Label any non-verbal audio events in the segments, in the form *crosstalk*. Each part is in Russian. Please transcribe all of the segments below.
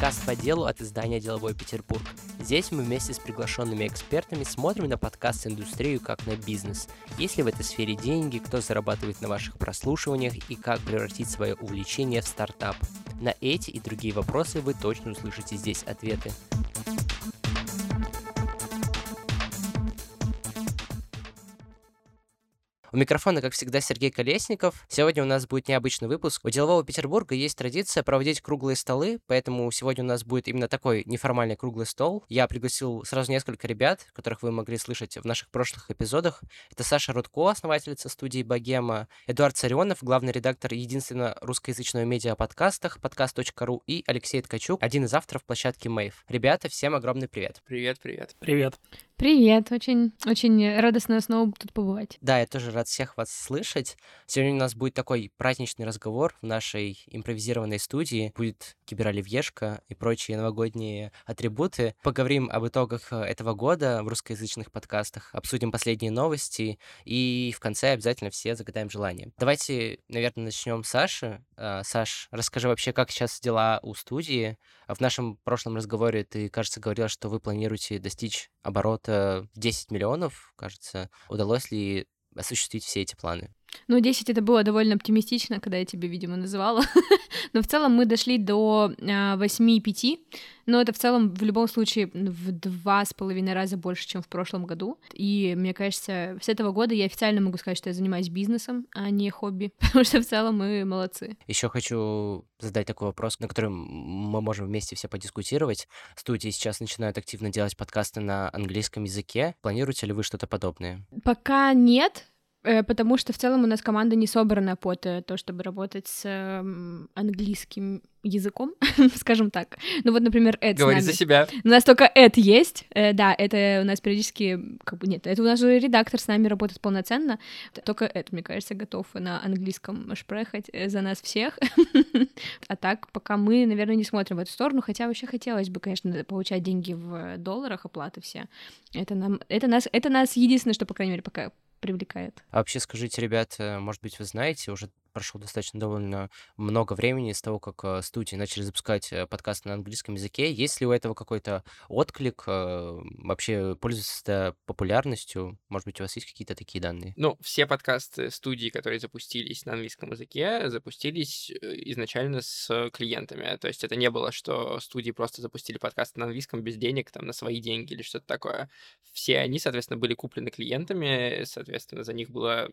подкаст по делу от издания «Деловой Петербург». Здесь мы вместе с приглашенными экспертами смотрим на подкаст-индустрию как на бизнес. Есть ли в этой сфере деньги, кто зарабатывает на ваших прослушиваниях и как превратить свое увлечение в стартап. На эти и другие вопросы вы точно услышите здесь ответы. У микрофона, как всегда, Сергей Колесников. Сегодня у нас будет необычный выпуск. У Делового Петербурга есть традиция проводить круглые столы, поэтому сегодня у нас будет именно такой неформальный круглый стол. Я пригласил сразу несколько ребят, которых вы могли слышать в наших прошлых эпизодах. Это Саша Рудко, основательница студии «Богема», Эдуард Царионов, главный редактор единственного русскоязычного медиа о подкастах, подкаст.ру, и Алексей Ткачук, один из авторов площадки Мэйв. Ребята, всем огромный привет. Привет, привет. Привет. Привет, очень, очень радостно снова тут побывать. Да, я тоже рад всех вас слышать. Сегодня у нас будет такой праздничный разговор в нашей импровизированной студии. Будет кибероливьешка и прочие новогодние атрибуты. Поговорим об итогах этого года в русскоязычных подкастах, обсудим последние новости и в конце обязательно все загадаем желание. Давайте, наверное, начнем с Саши. А, Саш, расскажи вообще, как сейчас дела у студии. В нашем прошлом разговоре ты, кажется, говорил, что вы планируете достичь оборота где 10 миллионов, кажется. Удалось ли осуществить все эти планы? Ну, 10 это было довольно оптимистично, когда я тебе, видимо, называла. *laughs* Но в целом мы дошли до 8,5. А, Но это в целом в любом случае в два с половиной раза больше, чем в прошлом году. И мне кажется, с этого года я официально могу сказать, что я занимаюсь бизнесом, а не хобби. *laughs* Потому что в целом мы молодцы. Еще хочу задать такой вопрос, на который мы можем вместе все подискутировать. Студии сейчас начинают активно делать подкасты на английском языке. Планируете ли вы что-то подобное? Пока нет, потому что в целом у нас команда не собрана под э, то, чтобы работать с английским языком, *laughs* скажем так. Ну вот, например, Эд Говори за себя. У нас только Эд есть, э, да, это у нас периодически, как бы, нет, это у нас же редактор с нами работает полноценно, только Эд, мне кажется, готов на английском шпрехать за нас всех, *laughs* а так пока мы, наверное, не смотрим в эту сторону, хотя вообще хотелось бы, конечно, получать деньги в долларах, оплаты все. Это нам, это нас, это нас единственное, что, по крайней мере, пока привлекает. А вообще скажите, ребята, может быть, вы знаете, уже прошло достаточно довольно много времени с того, как э, студии начали запускать э, подкасты на английском языке. Есть ли у этого какой-то отклик? Э, вообще пользуется популярностью? Может быть, у вас есть какие-то такие данные? Ну, все подкасты студии, которые запустились на английском языке, запустились изначально с клиентами. То есть это не было, что студии просто запустили подкасты на английском без денег, там, на свои деньги или что-то такое. Все они, соответственно, были куплены клиентами, соответственно, за них была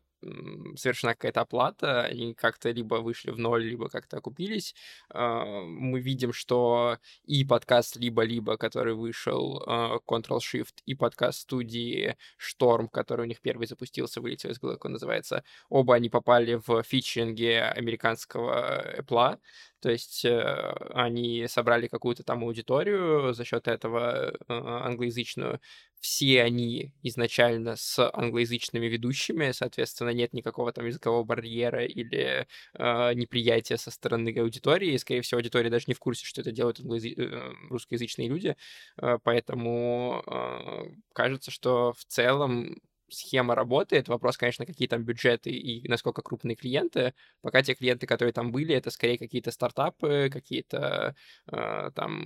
совершена какая-то оплата, они как-то либо вышли в ноль, либо как-то окупились. А, мы видим, что и подкаст «Либо-либо», который вышел, а, Ctrl-Shift, и подкаст студии «Шторм», который у них первый запустился, вылетел из головы, называется, оба они попали в фичинге американского Apple, то есть э, они собрали какую-то там аудиторию за счет этого э, англоязычную. Все они изначально с англоязычными ведущими, соответственно, нет никакого там языкового барьера или э, неприятия со стороны аудитории. И, скорее всего, аудитория даже не в курсе, что это делают англоязы... э, русскоязычные люди. Э, поэтому э, кажется, что в целом схема работает. Вопрос, конечно, какие там бюджеты и насколько крупные клиенты. Пока те клиенты, которые там были, это скорее какие-то стартапы, какие-то э, там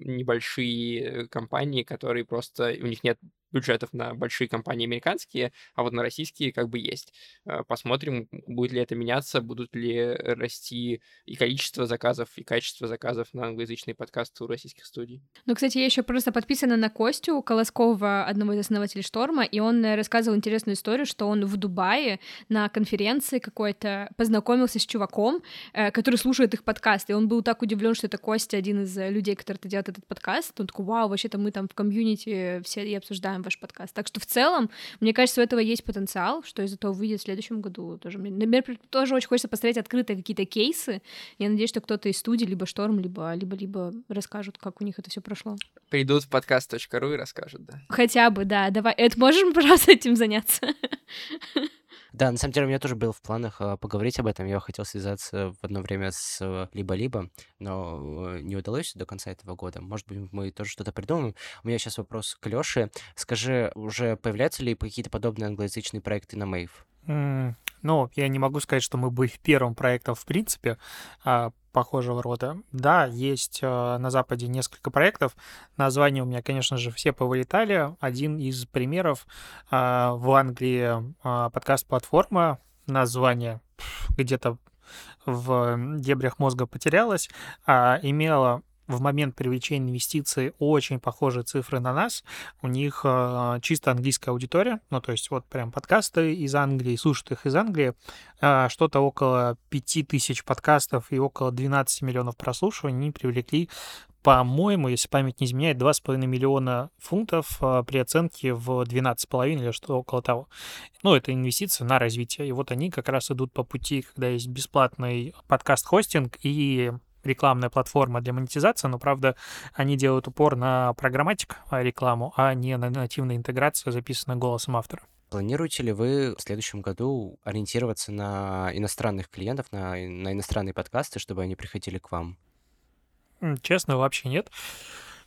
небольшие компании, которые просто у них нет бюджетов на большие компании американские, а вот на российские как бы есть. Э, посмотрим, будет ли это меняться, будут ли расти и количество заказов, и качество заказов на англоязычные подкасты у российских студий. Ну, кстати, я еще просто подписана на Костю Колоскова, одного из основателей Шторма, и он э, рассказывал интересную историю, что он в Дубае на конференции какой-то познакомился с чуваком, э, который слушает их подкаст, и он был так удивлен, что это Костя, один из людей, который делает этот подкаст. Он такой, вау, вообще-то мы там в комьюнити все и обсуждаем ваш подкаст. Так что в целом, мне кажется, у этого есть потенциал, что из этого выйдет в следующем году. Тоже, мне, например, тоже очень хочется посмотреть открытые какие-то кейсы. Я надеюсь, что кто-то из студии, либо Шторм, либо, либо, либо расскажут, как у них это все прошло. Придут в подкаст.ру и расскажут, да. Хотя бы, да. Давай, это можем, *laughs* пожалуйста, этим заняться? Да, на самом деле у меня тоже было в планах э, поговорить об этом. Я хотел связаться в одно время с э, либо-либо, но э, не удалось до конца этого года. Может быть, мы тоже что-то придумаем. У меня сейчас вопрос к Лёше. Скажи, уже появляются ли какие-то подобные англоязычные проекты на Мэйв? Ну, я не могу сказать, что мы были первым проектом в принципе а, похожего рода. Да, есть а, на Западе несколько проектов. Названия у меня, конечно же, все повылетали. Один из примеров а, в Англии подкаст-платформа, название где-то в дебрях мозга потерялось, имела в момент привлечения инвестиций очень похожие цифры на нас. У них э, чисто английская аудитория, ну, то есть вот прям подкасты из Англии, слушают их из Англии. Э, что-то около 5000 подкастов и около 12 миллионов прослушиваний они привлекли по-моему, если память не изменяет, 2,5 миллиона фунтов а, при оценке в 12,5 или что около того. Ну, это инвестиции на развитие. И вот они как раз идут по пути, когда есть бесплатный подкаст-хостинг и рекламная платформа для монетизации, но, правда, они делают упор на программатик а, рекламу, а не на нативную интеграцию, записанную голосом автора. Планируете ли вы в следующем году ориентироваться на иностранных клиентов, на, на иностранные подкасты, чтобы они приходили к вам? Честно, вообще нет.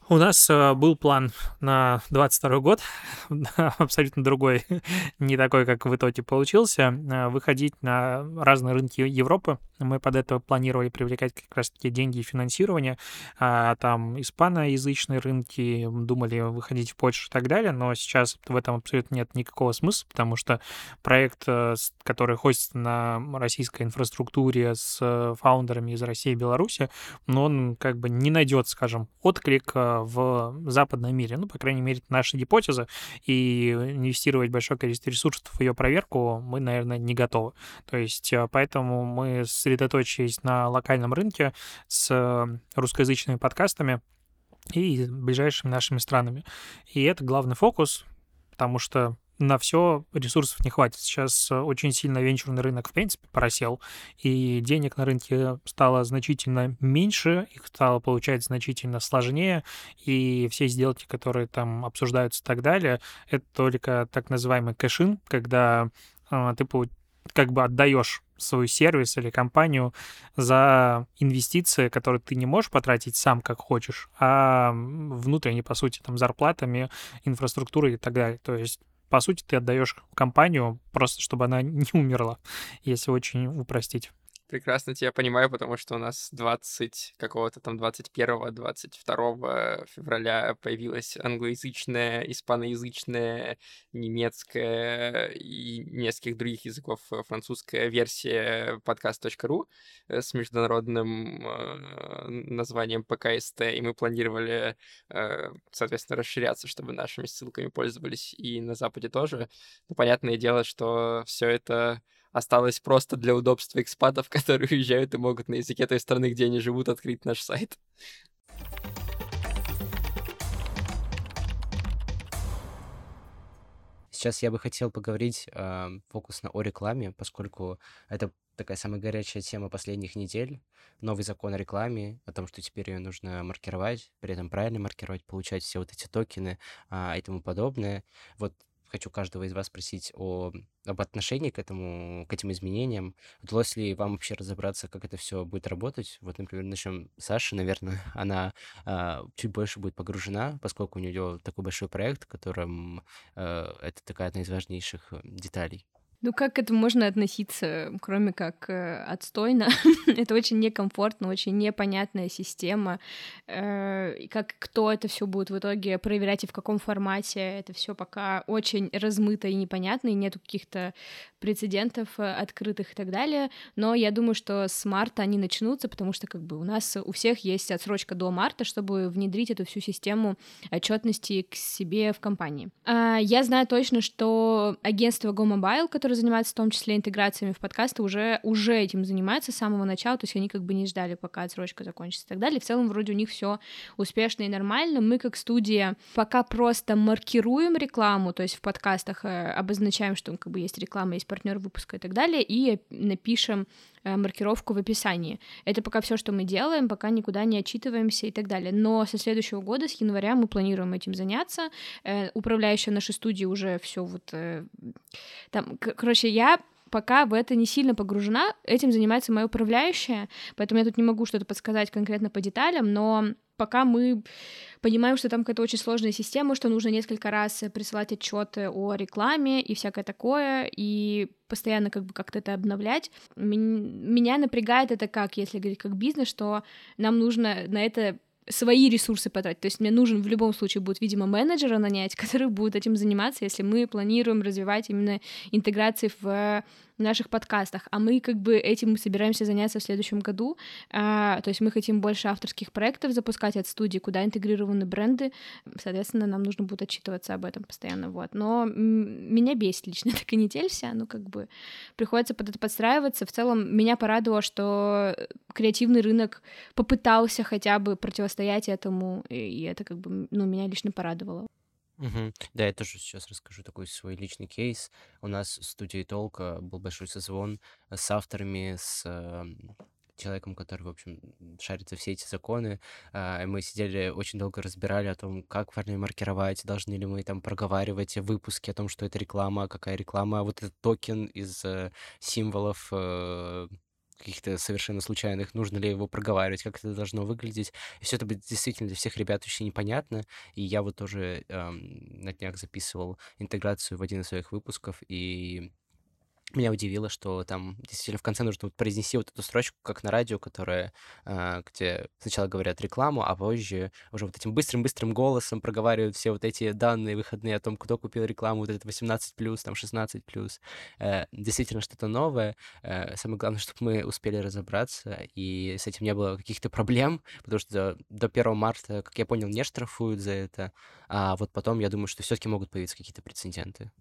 У нас э, был план на 22 год, *laughs* абсолютно другой, *laughs* не такой, как в итоге получился, э, выходить на разные рынки Европы. Мы под это планировали привлекать как раз-таки деньги и финансирование. А, там испаноязычные рынки, думали выходить в Польшу и так далее, но сейчас в этом абсолютно нет никакого смысла, потому что проект, э, который хостится на российской инфраструктуре с фаундерами из России и Беларуси, но он как бы не найдет, скажем, отклик в западном мире. Ну, по крайней мере, это наша гипотеза, и инвестировать большое количество ресурсов в ее проверку мы, наверное, не готовы. То есть э, поэтому мы сосредоточились на локальном рынке с русскоязычными подкастами и ближайшими нашими странами. И это главный фокус, потому что на все ресурсов не хватит. Сейчас э, очень сильно венчурный рынок, в принципе, просел, и денег на рынке стало значительно меньше, их стало получать значительно сложнее, и все сделки, которые там обсуждаются и так далее, это только так называемый кэшин, когда э, ты как бы отдаешь свой сервис или компанию за инвестиции, которые ты не можешь потратить сам как хочешь, а внутренне, по сути, там зарплатами, инфраструктурой и так далее. То есть по сути, ты отдаешь компанию просто, чтобы она *laughs* не умерла, если очень упростить. Прекрасно тебя понимаю, потому что у нас 20 какого-то там 21-22 февраля появилась англоязычная, испаноязычная, немецкая и нескольких других языков французская версия подкаст.ру э, с международным э, названием ПКСТ, и мы планировали, э, соответственно, расширяться, чтобы нашими ссылками пользовались и на Западе тоже. Но понятное дело, что все это осталось просто для удобства экспатов, *laughs* которые уезжают и могут на языке той страны, где они живут, открыть наш сайт. Сейчас я бы хотел поговорить э, фокусно о рекламе, поскольку это такая самая горячая тема последних недель. Новый закон о рекламе, о том, что теперь ее нужно маркировать, при этом правильно маркировать, получать все вот эти токены а, и тому подобное. Вот хочу каждого из вас спросить о, об отношении к этому, к этим изменениям. Удалось ли вам вообще разобраться, как это все будет работать? Вот, например, начнем с Саши, наверное, *laughs* она а, чуть больше будет погружена, поскольку у нее такой большой проект, в котором а, это такая одна из важнейших э, деталей. Ну как к этому можно относиться, кроме как э, отстойно? *laughs* это очень некомфортно, очень непонятная система. Э, как кто это все будет в итоге проверять и в каком формате, это все пока очень размыто и непонятно, и нету каких-то прецедентов э, открытых и так далее. Но я думаю, что с марта они начнутся, потому что как бы у нас у всех есть отсрочка до марта, чтобы внедрить эту всю систему отчетности к себе в компании. А, я знаю точно, что агентство GoMobile, которое которые занимаются в том числе интеграциями в подкасты, уже, уже этим занимаются с самого начала, то есть они как бы не ждали, пока отсрочка закончится и так далее. В целом, вроде у них все успешно и нормально. Мы, как студия, пока просто маркируем рекламу, то есть в подкастах э, обозначаем, что как бы есть реклама, есть партнер выпуска и так далее, и напишем Э, маркировку в описании. Это пока все, что мы делаем, пока никуда не отчитываемся и так далее. Но со следующего года, с января, мы планируем этим заняться. Э, управляющая нашей студии уже все вот... Э, там, короче, я пока в это не сильно погружена. Этим занимается моя управляющая, поэтому я тут не могу что-то подсказать конкретно по деталям, но пока мы понимаем, что там какая-то очень сложная система, что нужно несколько раз присылать отчеты о рекламе и всякое такое, и постоянно как бы как-то это обновлять. Меня напрягает это как, если говорить как бизнес, что нам нужно на это свои ресурсы потратить. То есть мне нужен в любом случае будет, видимо, менеджера нанять, *laughs* который будет этим заниматься, если мы планируем развивать именно интеграции в в наших подкастах, а мы как бы этим собираемся заняться в следующем году. А, то есть мы хотим больше авторских проектов запускать от студии, куда интегрированы бренды. Соответственно, нам нужно будет отчитываться об этом постоянно. Вот. Но меня бесит лично *laughs* эта канитель вся, ну как бы приходится под это подстраиваться. В целом меня порадовало, что креативный рынок попытался хотя бы противостоять этому, и это как бы, ну, меня лично порадовало. Мгм. Да, я тоже сейчас расскажу такой свой личный кейс. У нас в студии Толка был большой созвон с авторами, с эм, человеком, который, в общем, шарит за все эти законы. А, и мы сидели, очень долго разбирали о том, как правильно маркировать, должны ли мы там проговаривать выпуски о том, что это реклама, какая реклама, вот этот токен из э, символов э, каких-то совершенно случайных, нужно ли его проговаривать, как это должно выглядеть. И все это действительно для всех ребят очень непонятно. И я вот тоже эм, на днях записывал интеграцию в один из своих выпусков, и меня удивило, что там действительно в конце нужно вот произнести вот эту строчку, как на радио, которая, э, где сначала говорят рекламу, а позже уже вот этим быстрым-быстрым голосом проговаривают все вот эти данные выходные о том, кто купил рекламу, вот это 18+, там 16+. Э, действительно что-то новое. Э, самое главное, чтобы мы успели разобраться, и с этим не было каких-то проблем, *laughs* потому что до 1 марта, как я понял, не штрафуют за это, а вот потом, я думаю, что все-таки могут появиться какие-то прецеденты.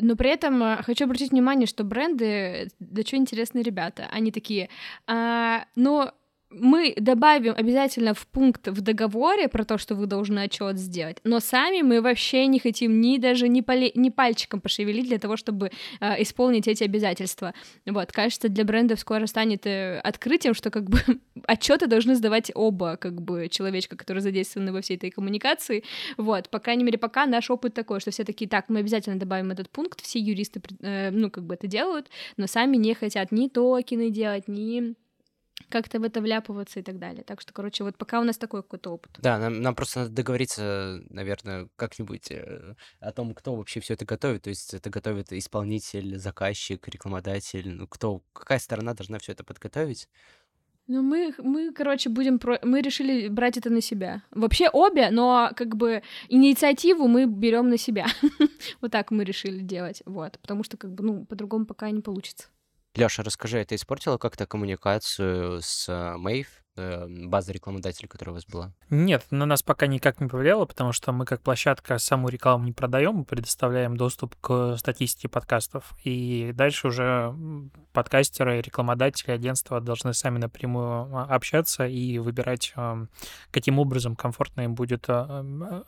Но при этом э, хочу обратить внимание, что бренды, да что интересные ребята, они такие, а, но мы добавим обязательно в пункт в договоре про то, что вы должны отчет сделать, но сами мы вообще не хотим ни даже ни, поле... ни пальчиком пошевелить для того, чтобы э, исполнить эти обязательства. Вот, кажется, для брендов скоро станет э, открытием, что как бы *laughs* отчеты должны сдавать оба как бы человечка, которые задействованы во всей этой коммуникации. Вот, по крайней мере, пока наш опыт такой, что все такие, так, мы обязательно добавим этот пункт, все юристы, э, ну, как бы это делают, но сами не хотят ни токены делать, ни как-то в это вляпываться и так далее. Так что, короче, вот пока у нас такой какой-то опыт. Да, нам, нам просто надо договориться, наверное, как-нибудь э, о том, кто вообще все это готовит. То есть это готовит исполнитель, заказчик, рекламодатель. Ну, кто, какая сторона должна все это подготовить? Ну, мы, мы, короче, будем... Про... Мы решили брать это на себя. Вообще обе, но как бы инициативу мы берем на себя. *laughs* вот так мы решили делать. Вот. Потому что, как бы, ну, по-другому пока не получится. Лёша, расскажи, это испортило как-то коммуникацию с Мэйв? Э, база рекламодателей, которая у вас была? Нет, на нас пока никак не повлияло, потому что мы как площадка саму рекламу не продаем, мы предоставляем доступ к статистике подкастов. И дальше уже подкастеры, рекламодатели, агентства должны сами напрямую а, общаться и выбирать, каким образом комфортно им будет а,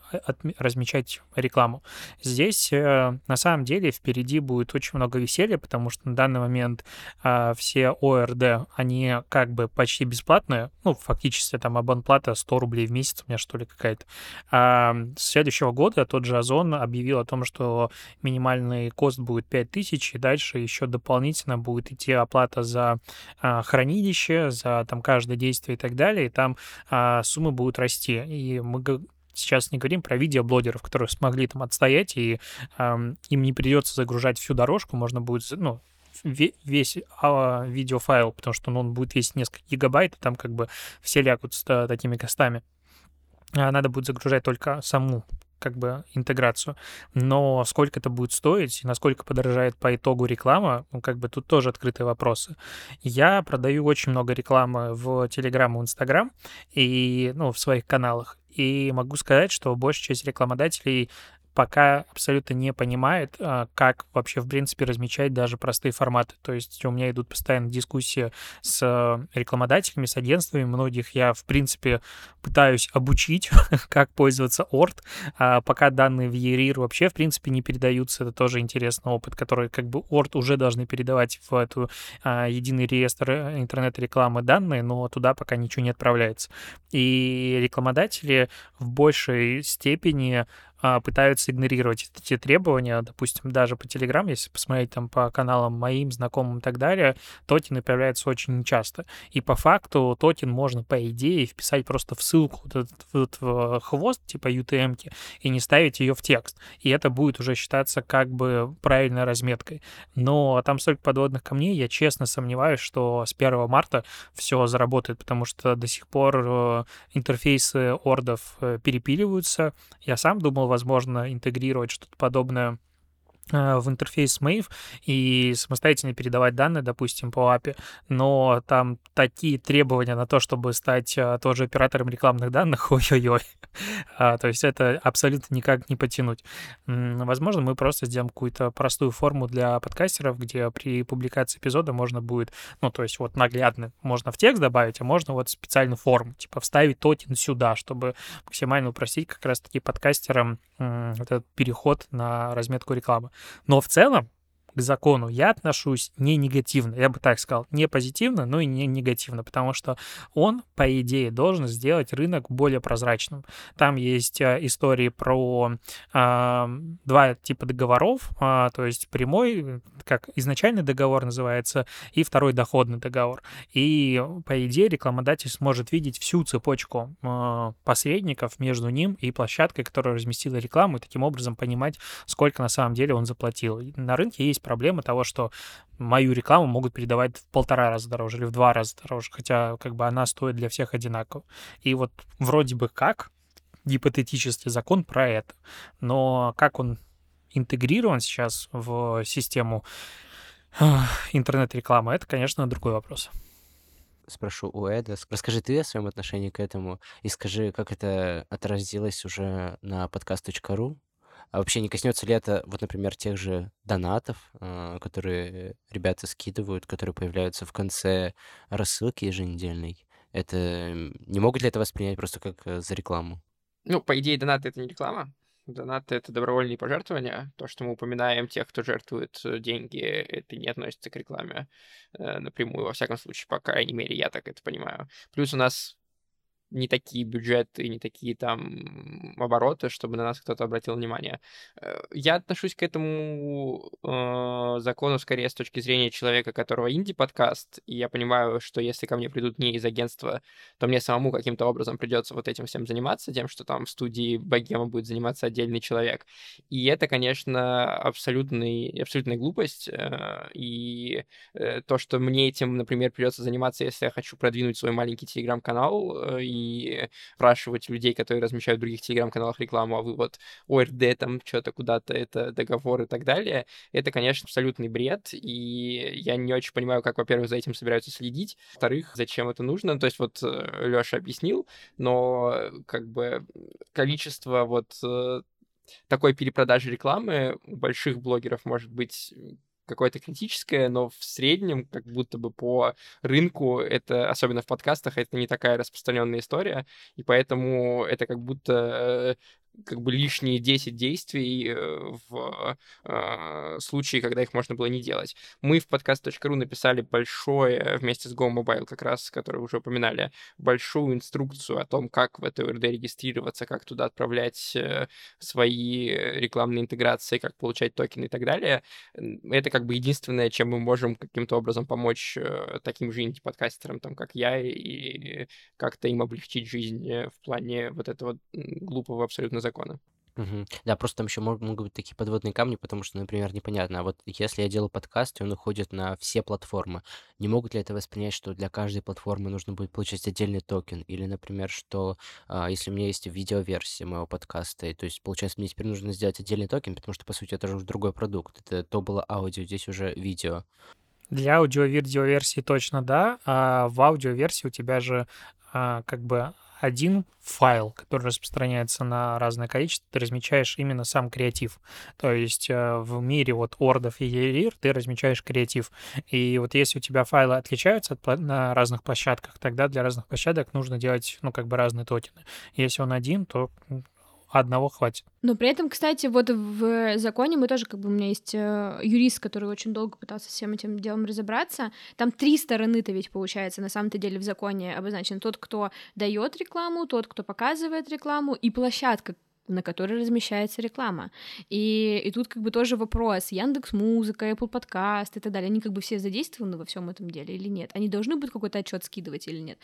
размечать рекламу. Здесь э, на самом деле впереди будет очень много веселья, потому что на данный момент а, все ОРД, они как бы почти бесплатные, ну, фактически там абонплата 100 рублей в месяц у меня, что ли, какая-то. А с следующего года тот же Озон объявил о том, что минимальный кост будет 5000, и дальше еще дополнительно будет идти оплата за а, хранилище, за там каждое действие и так далее, и там а, суммы будут расти. И мы сейчас не говорим про видеоблогеров, которые смогли там отстоять, и э, им не придется загружать всю дорожку, можно будет, ну, весь а, видеофайл, потому что ну, он будет весить несколько гигабайт, и там как бы все лягут с такими костами. А надо будет загружать только саму как бы интеграцию. Но сколько это будет стоить и насколько подорожает по итогу реклама, ну, как бы тут тоже открытые вопросы. Я продаю очень много рекламы в Telegram и Instagram и, ну, в своих каналах. И могу сказать, что большая часть рекламодателей пока абсолютно не понимает, а, как вообще, в принципе, размечать даже простые форматы. То есть у меня идут постоянно дискуссии с рекламодателями, с агентствами. Многих я, в принципе, пытаюсь обучить, *laughs* как пользоваться Орт. А пока данные в ERIR вообще, в принципе, не передаются. Это тоже интересный опыт, который как бы Орт уже должны передавать в эту а, единый реестр э, интернет-рекламы данные, но туда пока ничего не отправляется. И рекламодатели в большей степени а, пытаются игнорировать эти требования. Допустим, даже по Telegram, если посмотреть там по каналам моим, знакомым и так далее, токены появляются очень часто. И по факту токен можно, по идее, вписать просто в ссылку вот этот вот в хвост, типа UTM, и не ставить ее в текст. И это будет уже считаться как бы правильной разметкой. Но там столько подводных камней, я честно сомневаюсь, что с 1 марта все заработает, потому что до сих пор э, интерфейсы ордов э, перепиливаются. Я сам думал, возможно, интегрировать что-то подобное в интерфейс Mave и самостоятельно передавать данные, допустим, по API, но там такие требования на то, чтобы стать а, тоже оператором рекламных данных, *laughs* ой-ой-ой, а, то есть это абсолютно никак не потянуть. Возможно, мы просто сделаем какую-то простую форму для подкастеров, где при публикации эпизода можно будет, ну, то есть вот наглядно можно в текст добавить, а можно вот специальную форму, типа вставить токен сюда, чтобы максимально упростить как раз-таки подкастерам этот переход на разметку рекламы. Но в целом к закону я отношусь не негативно, я бы так сказал, не позитивно, но и не негативно, потому что он, по идее, должен сделать рынок более прозрачным. Там есть а, истории про а, два типа договоров, а, то есть прямой, как изначальный договор называется, и второй доходный договор. И, по идее, рекламодатель сможет видеть всю цепочку а, посредников между ним и площадкой, которая разместила рекламу, и таким образом понимать, сколько на самом деле он заплатил. На рынке есть проблема того, что мою рекламу могут передавать в полтора раза дороже или в два раза дороже, хотя как бы она стоит для всех одинаково. И вот вроде бы как гипотетический закон про это, но как он интегрирован сейчас в систему интернет-рекламы, это, конечно, другой вопрос спрошу у Эда. Расскажи ты о своем отношении к этому и скажи, как это отразилось уже на подкаст.ру а вообще не коснется ли это, вот, например, тех же донатов, а, которые ребята скидывают, которые появляются в конце рассылки еженедельной? Это не могут ли это воспринять просто как э, за рекламу? Ну, по идее, донаты это не реклама. Донаты — это добровольные пожертвования. То, что мы упоминаем тех, кто жертвует э, деньги, это не относится к рекламе э, напрямую, во всяком случае, по крайней мере, я так это понимаю. Плюс у нас не такие бюджеты, не такие там обороты, чтобы на нас кто-то обратил внимание. Э, я отношусь к этому э, закону скорее с точки зрения человека, которого инди-подкаст, и я понимаю, что если ко мне придут не из агентства, то мне самому каким-то образом придется вот этим всем заниматься, тем, что там в студии Богема будет заниматься отдельный человек. И это, конечно, абсолютный, абсолютная глупость, э, и э, то, что мне этим, например, придется заниматься, если я хочу продвинуть свой маленький телеграм-канал э, и и спрашивать людей, которые размещают в других телеграм-каналах рекламу, а вы вот ОРД там что-то куда-то, это договор и так далее, это, конечно, абсолютный бред, и я не очень понимаю, как, во-первых, за этим собираются следить, во-вторых, зачем это нужно, то есть вот э, Лёша объяснил, но как бы количество вот э, такой перепродажи рекламы у больших блогеров может быть какое-то критическое, но в среднем, как будто бы по рынку, это, особенно в подкастах, это не такая распространенная история, и поэтому это как будто э, как бы лишние 10 действий э, в э, случае, когда их можно было не делать. Мы в podcast.ru написали большое, вместе с GoMobile как раз, который уже упоминали, большую инструкцию о том, как в этой ОРД регистрироваться, как туда отправлять э, свои рекламные интеграции, как получать токены и так далее. Это как бы единственное, чем мы можем каким-то образом помочь э, таким же инди-подкастерам, там, как я, и как-то им облегчить жизнь э, в плане вот этого глупого абсолютно закона. Мгм. Да, просто там еще могут быть такие подводные камни, потому что, например, непонятно, а вот если я делаю подкаст, и он уходит на все платформы, не могут ли это воспринять, что для каждой платформы нужно будет получать отдельный токен? Или, например, что а, если у меня есть видеоверсия моего подкаста, и, то есть, получается, мне теперь нужно сделать отдельный токен, потому что, по сути, это уже другой продукт. Это то было аудио, здесь уже видео. Для аудио-видеоверсии точно да, а в аудиоверсии у тебя же а, как бы один файл, который распространяется на разное количество, ты размечаешь именно сам креатив. То есть э, в мире вот ордов и ерир ты размечаешь креатив. И вот если у тебя файлы отличаются от, на разных площадках, тогда для разных площадок нужно делать, ну, как бы разные токены. Если он один, то одного хватит. Но при этом, кстати, вот в законе мы тоже, как бы у меня есть э, юрист, который очень долго пытался всем этим делом разобраться. Там три стороны-то ведь получается на самом-то деле в законе обозначен. Тот, кто дает рекламу, тот, кто показывает рекламу, и площадка, на которой размещается реклама. И, и тут как бы тоже вопрос. Яндекс Музыка, Apple Podcast и так далее, они как бы все задействованы во всем этом деле или нет? Они должны будут какой-то отчет скидывать или нет?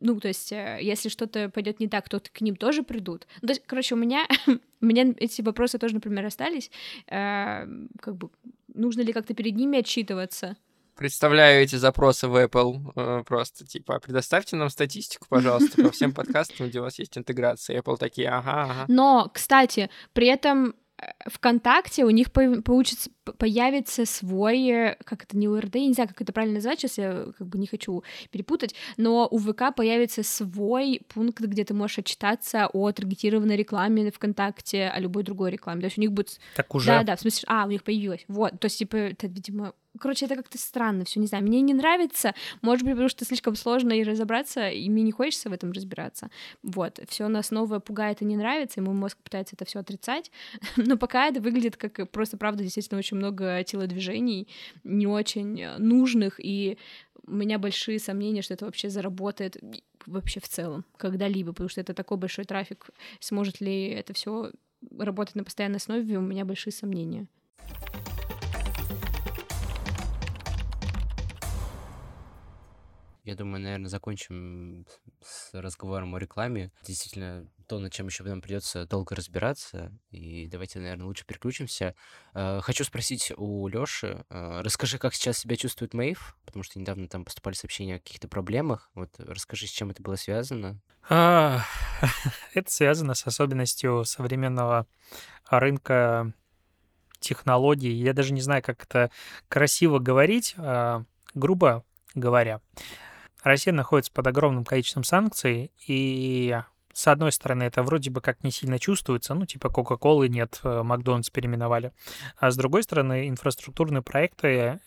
Ну, то есть, э, если что-то пойдет не так, то к ним тоже придут. Ну, то есть, короче, у меня, *laughs* у меня эти вопросы тоже, например, остались. Э, как бы, нужно ли как-то перед ними отчитываться? Представляю эти запросы в Apple э, просто, типа, предоставьте нам статистику, пожалуйста, по всем *laughs* подкастам, где у вас есть интеграция. Apple такие, ага, ага. Но, кстати, при этом э, ВКонтакте у них получится, появится свой, э, как это, не УРД, я не знаю, как это правильно назвать, сейчас я как бы не хочу перепутать, но у ВК появится свой пункт, где ты можешь отчитаться о таргетированной рекламе ВКонтакте, о любой другой рекламе. То есть у них будет... Так уже? Да, да, в смысле, а, у них появилось. Вот, то есть, типа, это, видимо, Короче, это как-то странно, все не знаю. Мне не нравится, может быть, потому что слишком сложно и разобраться, и мне не хочется в этом разбираться. Вот, все нас новое пугает и не нравится, и мой мозг пытается это все отрицать. *laughs* Но пока это выглядит как просто, правда, действительно очень много телодвижений, не очень нужных, и у меня большие сомнения, что это вообще заработает вообще в целом когда-либо, потому что это такой большой трафик. Сможет ли это все работать на постоянной основе, у меня большие сомнения. Я думаю, наверное, закончим с разговором о рекламе. Действительно, то, над чем еще нам придется долго разбираться. И давайте, наверное, лучше переключимся. Э, хочу спросить у Лёши. Э, расскажи, как сейчас себя чувствует Мэйв, потому что недавно там поступали сообщения о каких-то проблемах. Вот расскажи, с чем это было связано. А, *laughs* это связано с особенностью современного рынка технологий. Я даже не знаю, как это красиво говорить, а, грубо говоря. Россия находится под огромным количеством санкций, и с одной стороны, это вроде бы как не сильно чувствуется, ну, типа Кока-Колы нет, э, Макдональдс переименовали. А с другой стороны, инфраструктурные проекты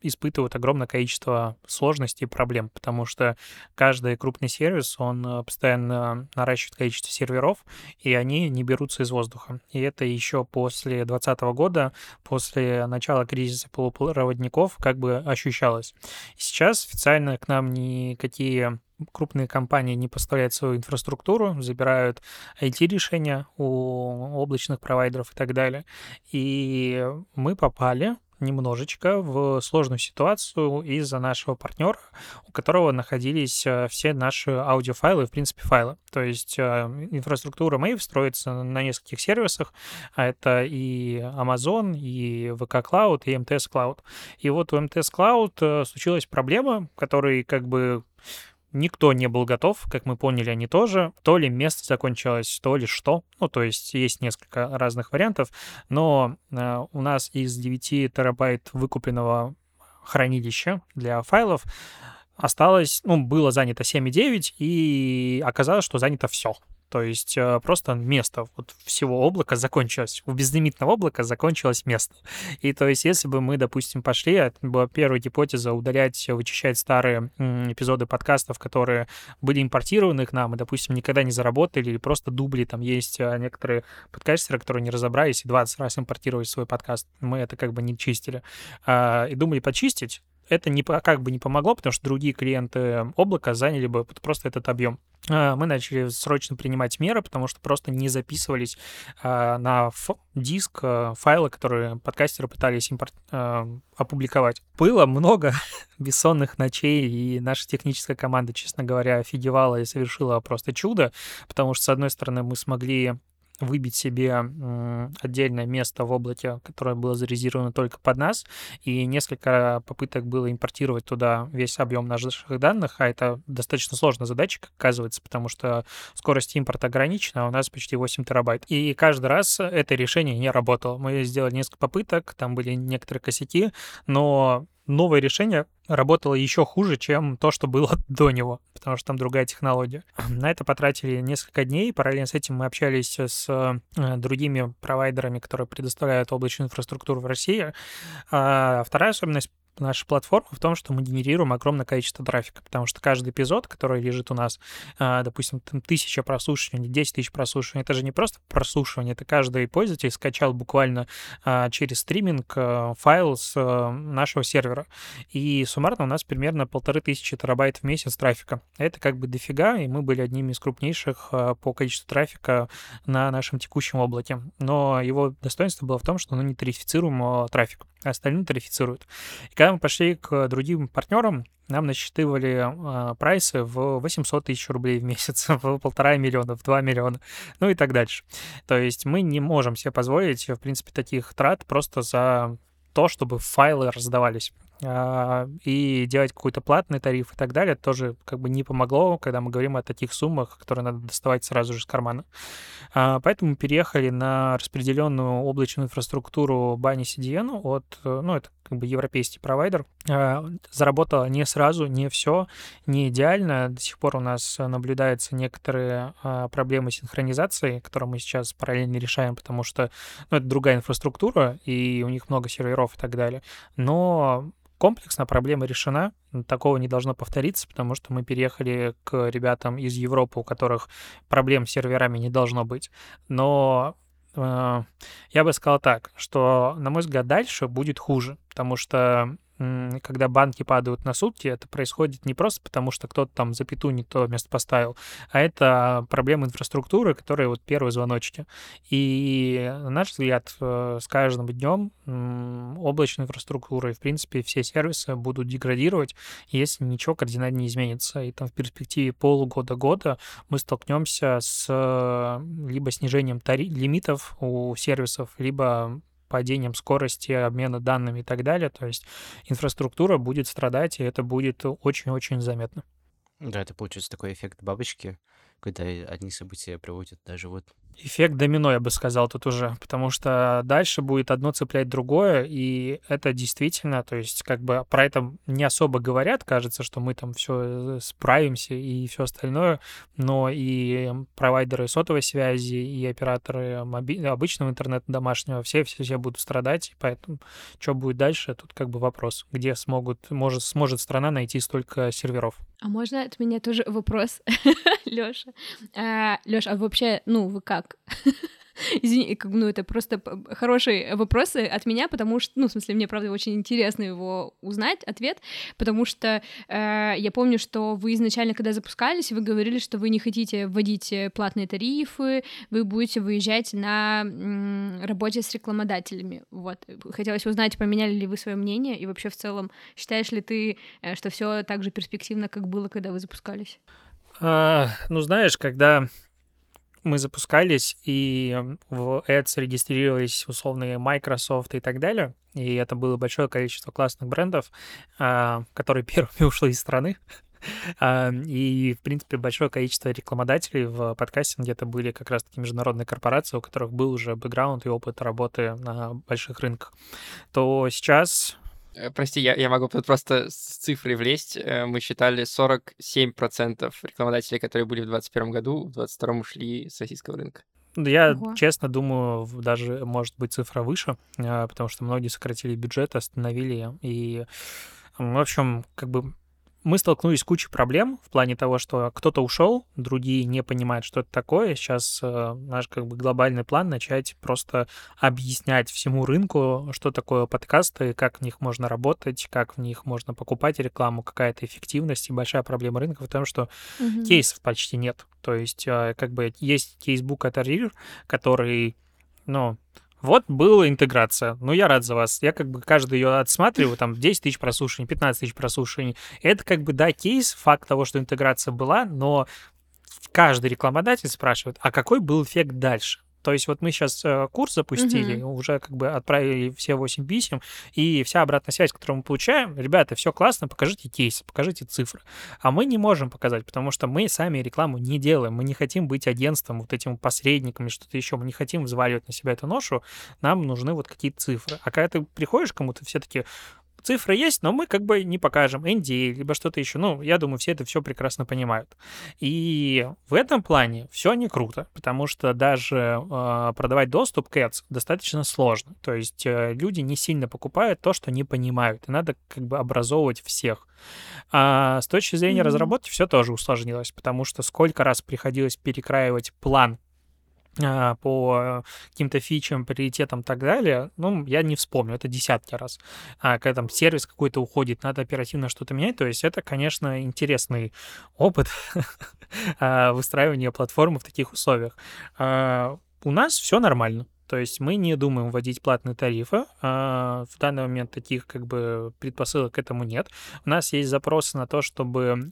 испытывают огромное количество сложностей и проблем, потому что каждый крупный сервис, он э, постоянно наращивает количество серверов, и они не берутся из воздуха. И это еще после 2020 года, после начала кризиса полупроводников, как бы ощущалось. Сейчас официально к нам никакие крупные компании не поставляют свою инфраструктуру, забирают IT-решения у облачных провайдеров и так далее. И мы попали немножечко в сложную ситуацию из-за нашего партнера, у которого находились э, все наши аудиофайлы, в принципе, файлы. То есть э, инфраструктура Mave строится на нескольких сервисах, а это и Amazon, и VK Cloud, и MTS Cloud. И вот у MTS Cloud э, случилась проблема, которой как бы Никто не был готов, как мы поняли, они тоже. То ли место закончилось, то ли что. Ну, то есть есть несколько разных вариантов, но э, у нас из 9 терабайт выкупленного хранилища для файлов осталось, ну, было занято 7,9, и оказалось, что занято все. То есть э, просто место вот всего облака закончилось. У безлимитного облака закончилось место. *laughs* И то есть если бы мы, допустим, пошли, это была первая гипотеза, удалять, вычищать старые эпизоды подкастов, которые были импортированы к нам и, допустим, никогда не заработали, или просто дубли. Там есть э, некоторые подкастеры, которые не разобрались и 20 раз импортировали свой подкаст. Мы это как бы не чистили. А, и думали почистить, это не, как бы не помогло, потому что другие клиенты облака заняли бы просто этот объем. А, мы начали срочно принимать меры, потому что просто не записывались а, на диск а, файлы, которые подкастеры пытались импорт, опубликовать. Было много *laughs* бессонных ночей, и наша техническая команда, честно говоря, офигевала и совершила просто чудо, потому что, с одной стороны, мы смогли выбить себе отдельное место в облаке, которое было зарезервировано только под нас, и несколько попыток было импортировать туда весь объем наших данных, а это достаточно сложная задача, как оказывается, потому что скорость импорта ограничена, а у нас почти 8 терабайт. И каждый раз это решение не работало. Мы сделали несколько попыток, там были некоторые косяки, но новое решение работало еще хуже, чем то, что было *laughs* до него, потому что там другая технология. На это потратили несколько дней. Параллельно с этим мы общались с э, другими провайдерами, которые предоставляют облачную инфраструктуру в России. А вторая особенность нашей платформы в том, что мы генерируем огромное количество трафика, потому что каждый эпизод, который лежит у нас, а, допустим, там, тысяча прослушиваний, 10 тысяч прослушиваний, это же не просто прослушивание, это каждый пользователь скачал буквально а, через стриминг а, файл с нашего сервера. И суммарно у нас примерно полторы тысячи терабайт в месяц трафика. Это как бы дофига, и мы были одними из крупнейших по количеству трафика на нашем текущем облаке. Но его достоинство было в том, что оно не тарифицируем трафик, а остальные тарифицируют. И когда мы пошли к другим партнерам, нам насчитывали э, прайсы в 800 тысяч рублей в месяц, *laughs* в полтора миллиона, в 2 миллиона, ну и так дальше. То есть мы не можем себе позволить, в принципе, таких трат просто за то, чтобы файлы раздавались. А, и делать какой-то платный тариф и так далее тоже как бы не помогло, когда мы говорим о таких суммах, которые надо доставать сразу же из кармана. А, поэтому переехали на распределенную облачную инфраструктуру Bani CDN от, ну, это как бы европейский провайдер. А, заработала не сразу, не все, не идеально. До сих пор у нас наблюдаются некоторые проблемы синхронизации, которые мы сейчас параллельно решаем, потому что ну, это другая инфраструктура, и у них много серверов и так далее. Но комплексно проблема решена, такого не должно повториться, потому что мы переехали к ребятам из Европы, у которых проблем с серверами не должно быть. Но э, я бы сказал так, что, на мой взгляд, дальше будет хуже, потому что когда банки падают на сутки, это происходит не просто потому, что кто-то там запятую не то место поставил, а это проблема инфраструктуры, которые вот первые звоночки. И, на наш взгляд, э, с каждым днем облачная инфраструктура и, в принципе, все сервисы будут деградировать, если ничего кардинально не изменится. И там в перспективе полугода-года мы столкнемся с э, либо снижением тари- лимитов у сервисов, либо падением скорости обмена данными и так далее. То есть инфраструктура будет страдать, и это будет очень-очень заметно. Да, это получается такой эффект бабочки, когда одни события приводят даже вот эффект домино, я бы сказал, тут уже, потому что дальше будет одно цеплять другое, и это действительно, то есть как бы про это не особо говорят, кажется, что мы там все э, справимся и все остальное, но и провайдеры сотовой связи, и операторы моби... обычного интернета домашнего, все, все, все будут страдать, поэтому что будет дальше, тут как бы вопрос, где смогут, может, сможет страна найти столько серверов. А можно от меня тоже вопрос, *laughs* Лёша? А, Лёш, а вообще, ну, вы как? *laughs* Извини, как, ну, это просто хорошие вопросы от меня, потому что, ну, в смысле, мне, правда, очень интересно его узнать, ответ, потому что э, я помню, что вы изначально, когда запускались, вы говорили, что вы не хотите вводить платные тарифы, вы будете выезжать на м, работе с рекламодателями, вот. Хотелось узнать, поменяли ли вы свое мнение, и вообще в целом считаешь ли ты, э, что все так же перспективно, как было, когда вы запускались? А, ну, знаешь, когда мы запускались, и в Ads регистрировались условные Microsoft и так далее, и это было большое количество классных брендов, а, которые *laughs* первыми ушли из страны. *laughs* А, и, в принципе, большое количество рекламодателей в подкастинге это были как раз-таки международные корпорации, у которых был уже бэкграунд и опыт работы на больших рынках. То сейчас прости, я, я могу просто с цифрой влезть. Э, мы считали 47% рекламодателей, которые были в 2021 году, в 2022 ушли с российского рынка. Я, Ого. честно, думаю, даже может быть цифра выше, а, потому что многие сократили бюджет, остановили. И, в общем, как бы мы столкнулись с кучей проблем в плане того, что кто-то ушел, другие не понимают, что это такое. Сейчас э, наш как бы глобальный план начать просто объяснять всему рынку, что такое подкасты, как в них можно работать, как в них можно покупать рекламу, какая-то эффективность. И большая проблема рынка в том, что mm-hmm. кейсов почти нет. То есть э, как бы есть кейсбук от Arir, который, ну, вот была интеграция. Ну, я рад за вас. Я как бы каждый ее отсматриваю, там 10 тысяч прослушаний, 15 тысяч прослушаний. Это как бы, да, кейс, факт того, что интеграция была, но каждый рекламодатель спрашивает, а какой был эффект дальше? То есть вот мы сейчас э, курс запустили, угу. уже как бы отправили все 8 писем, и вся обратная связь, которую мы получаем, ребята, все классно, покажите кейсы, покажите цифры. А мы не можем показать, потому что мы сами рекламу не делаем, мы не хотим быть агентством, вот этим посредником или что-то еще, мы не хотим взваливать на себя эту ношу, нам нужны вот какие-то цифры. А когда ты приходишь кому-то, все таки цифры есть, но мы как бы не покажем NDA, либо что-то еще. Ну, я думаю, все это все прекрасно понимают. И в этом плане все не круто, потому что даже э, продавать доступ к Ads достаточно сложно. То есть э, люди не сильно покупают то, что не понимают, и надо как бы образовывать всех. А с точки зрения mm-hmm. разработки все тоже усложнилось, потому что сколько раз приходилось перекраивать план по каким-то фичам, приоритетам и так далее, ну, я не вспомню, это десятки раз. А когда там сервис какой-то уходит, надо оперативно что-то менять, то есть это, конечно, интересный опыт *laughs* а, выстраивания платформы в таких условиях. А, у нас все нормально. То есть мы не думаем вводить платные тарифы. В данный момент таких как бы предпосылок к этому нет. У нас есть запросы на то, чтобы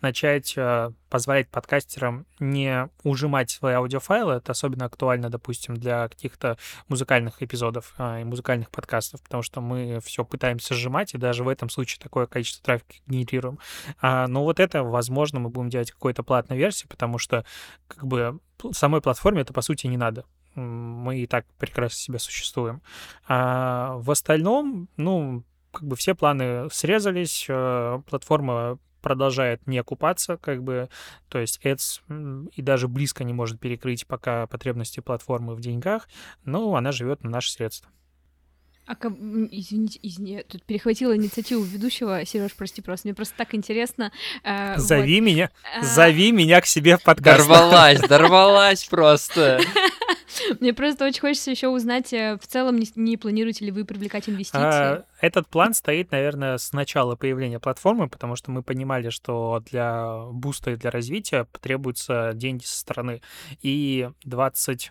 начать э, позволять подкастерам не ужимать свои аудиофайлы. Это особенно актуально, допустим, для каких-то музыкальных эпизодов э, и музыкальных подкастов, потому что мы все пытаемся сжимать, и даже в этом случае такое количество трафика генерируем. А, но вот это, возможно, мы будем делать какой-то платной версии, потому что как бы самой платформе это, по сути, не надо мы и так прекрасно себя существуем. А в остальном, ну, как бы все планы срезались, э, платформа продолжает не окупаться, как бы, то есть Ads и даже близко не может перекрыть пока потребности платформы в деньгах, но она живет на наши средства. А как, извините, извините, тут перехватила инициативу ведущего. Сереж, прости, просто мне просто так интересно. Э, зови вот. меня, а... зови меня к себе в подкаст. Дорвалась, дорвалась просто. *laughs* Мне просто очень хочется еще узнать, э, в целом, не, не планируете ли вы привлекать инвестиции? А, этот план стоит, наверное, с начала появления платформы, потому что мы понимали, что для буста и для развития потребуются деньги со стороны. И 20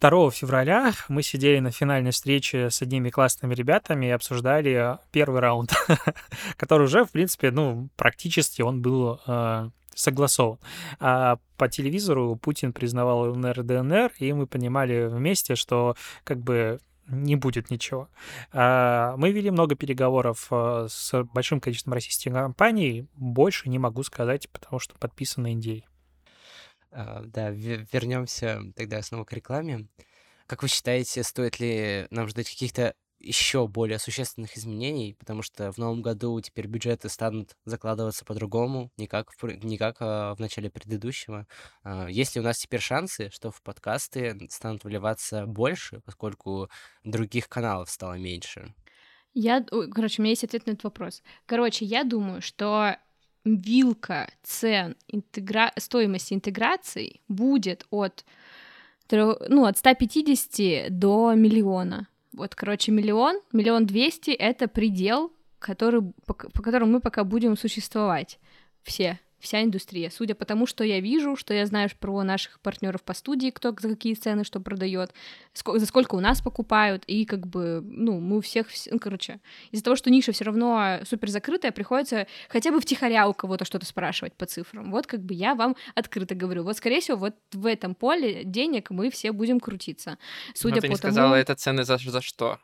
2 февраля мы сидели на финальной встрече с одними классными ребятами и обсуждали первый раунд, *laughs* который уже, в принципе, ну, практически он был э, согласован. А по телевизору Путин признавал ЛНР ДНР, и мы понимали вместе, что как бы не будет ничего. А, мы вели много переговоров э, с большим количеством российских компаний. Больше не могу сказать, потому что подписаны NDA. А, да, вернемся тогда снова к рекламе. Как вы считаете, стоит ли нам ждать каких-то еще более существенных изменений, потому что в новом году теперь бюджеты станут закладываться по-другому, не как в, не как а, в начале предыдущего. А, есть ли у нас теперь шансы, что в подкасты станут вливаться больше, поскольку других каналов стало меньше? Я, короче, у меня есть ответ на этот вопрос. Короче, я думаю, что вилка цен интегра... стоимости интеграции будет от, ну, от 150 до миллиона. Вот, короче, миллион, миллион двести — это предел, который, по, по которому мы пока будем существовать. Все вся индустрия. Судя по тому, что я вижу, что я знаю про наших партнеров по студии, кто за какие цены что продает, за сколько у нас покупают, и как бы, ну, мы у всех, ну, короче, из-за того, что ниша все равно супер закрытая, приходится хотя бы втихаря у кого-то что-то спрашивать по цифрам. Вот как бы я вам открыто говорю. Вот, скорее всего, вот в этом поле денег мы все будем крутиться. Судя Но ты по не тому... сказала, это цены за, за что?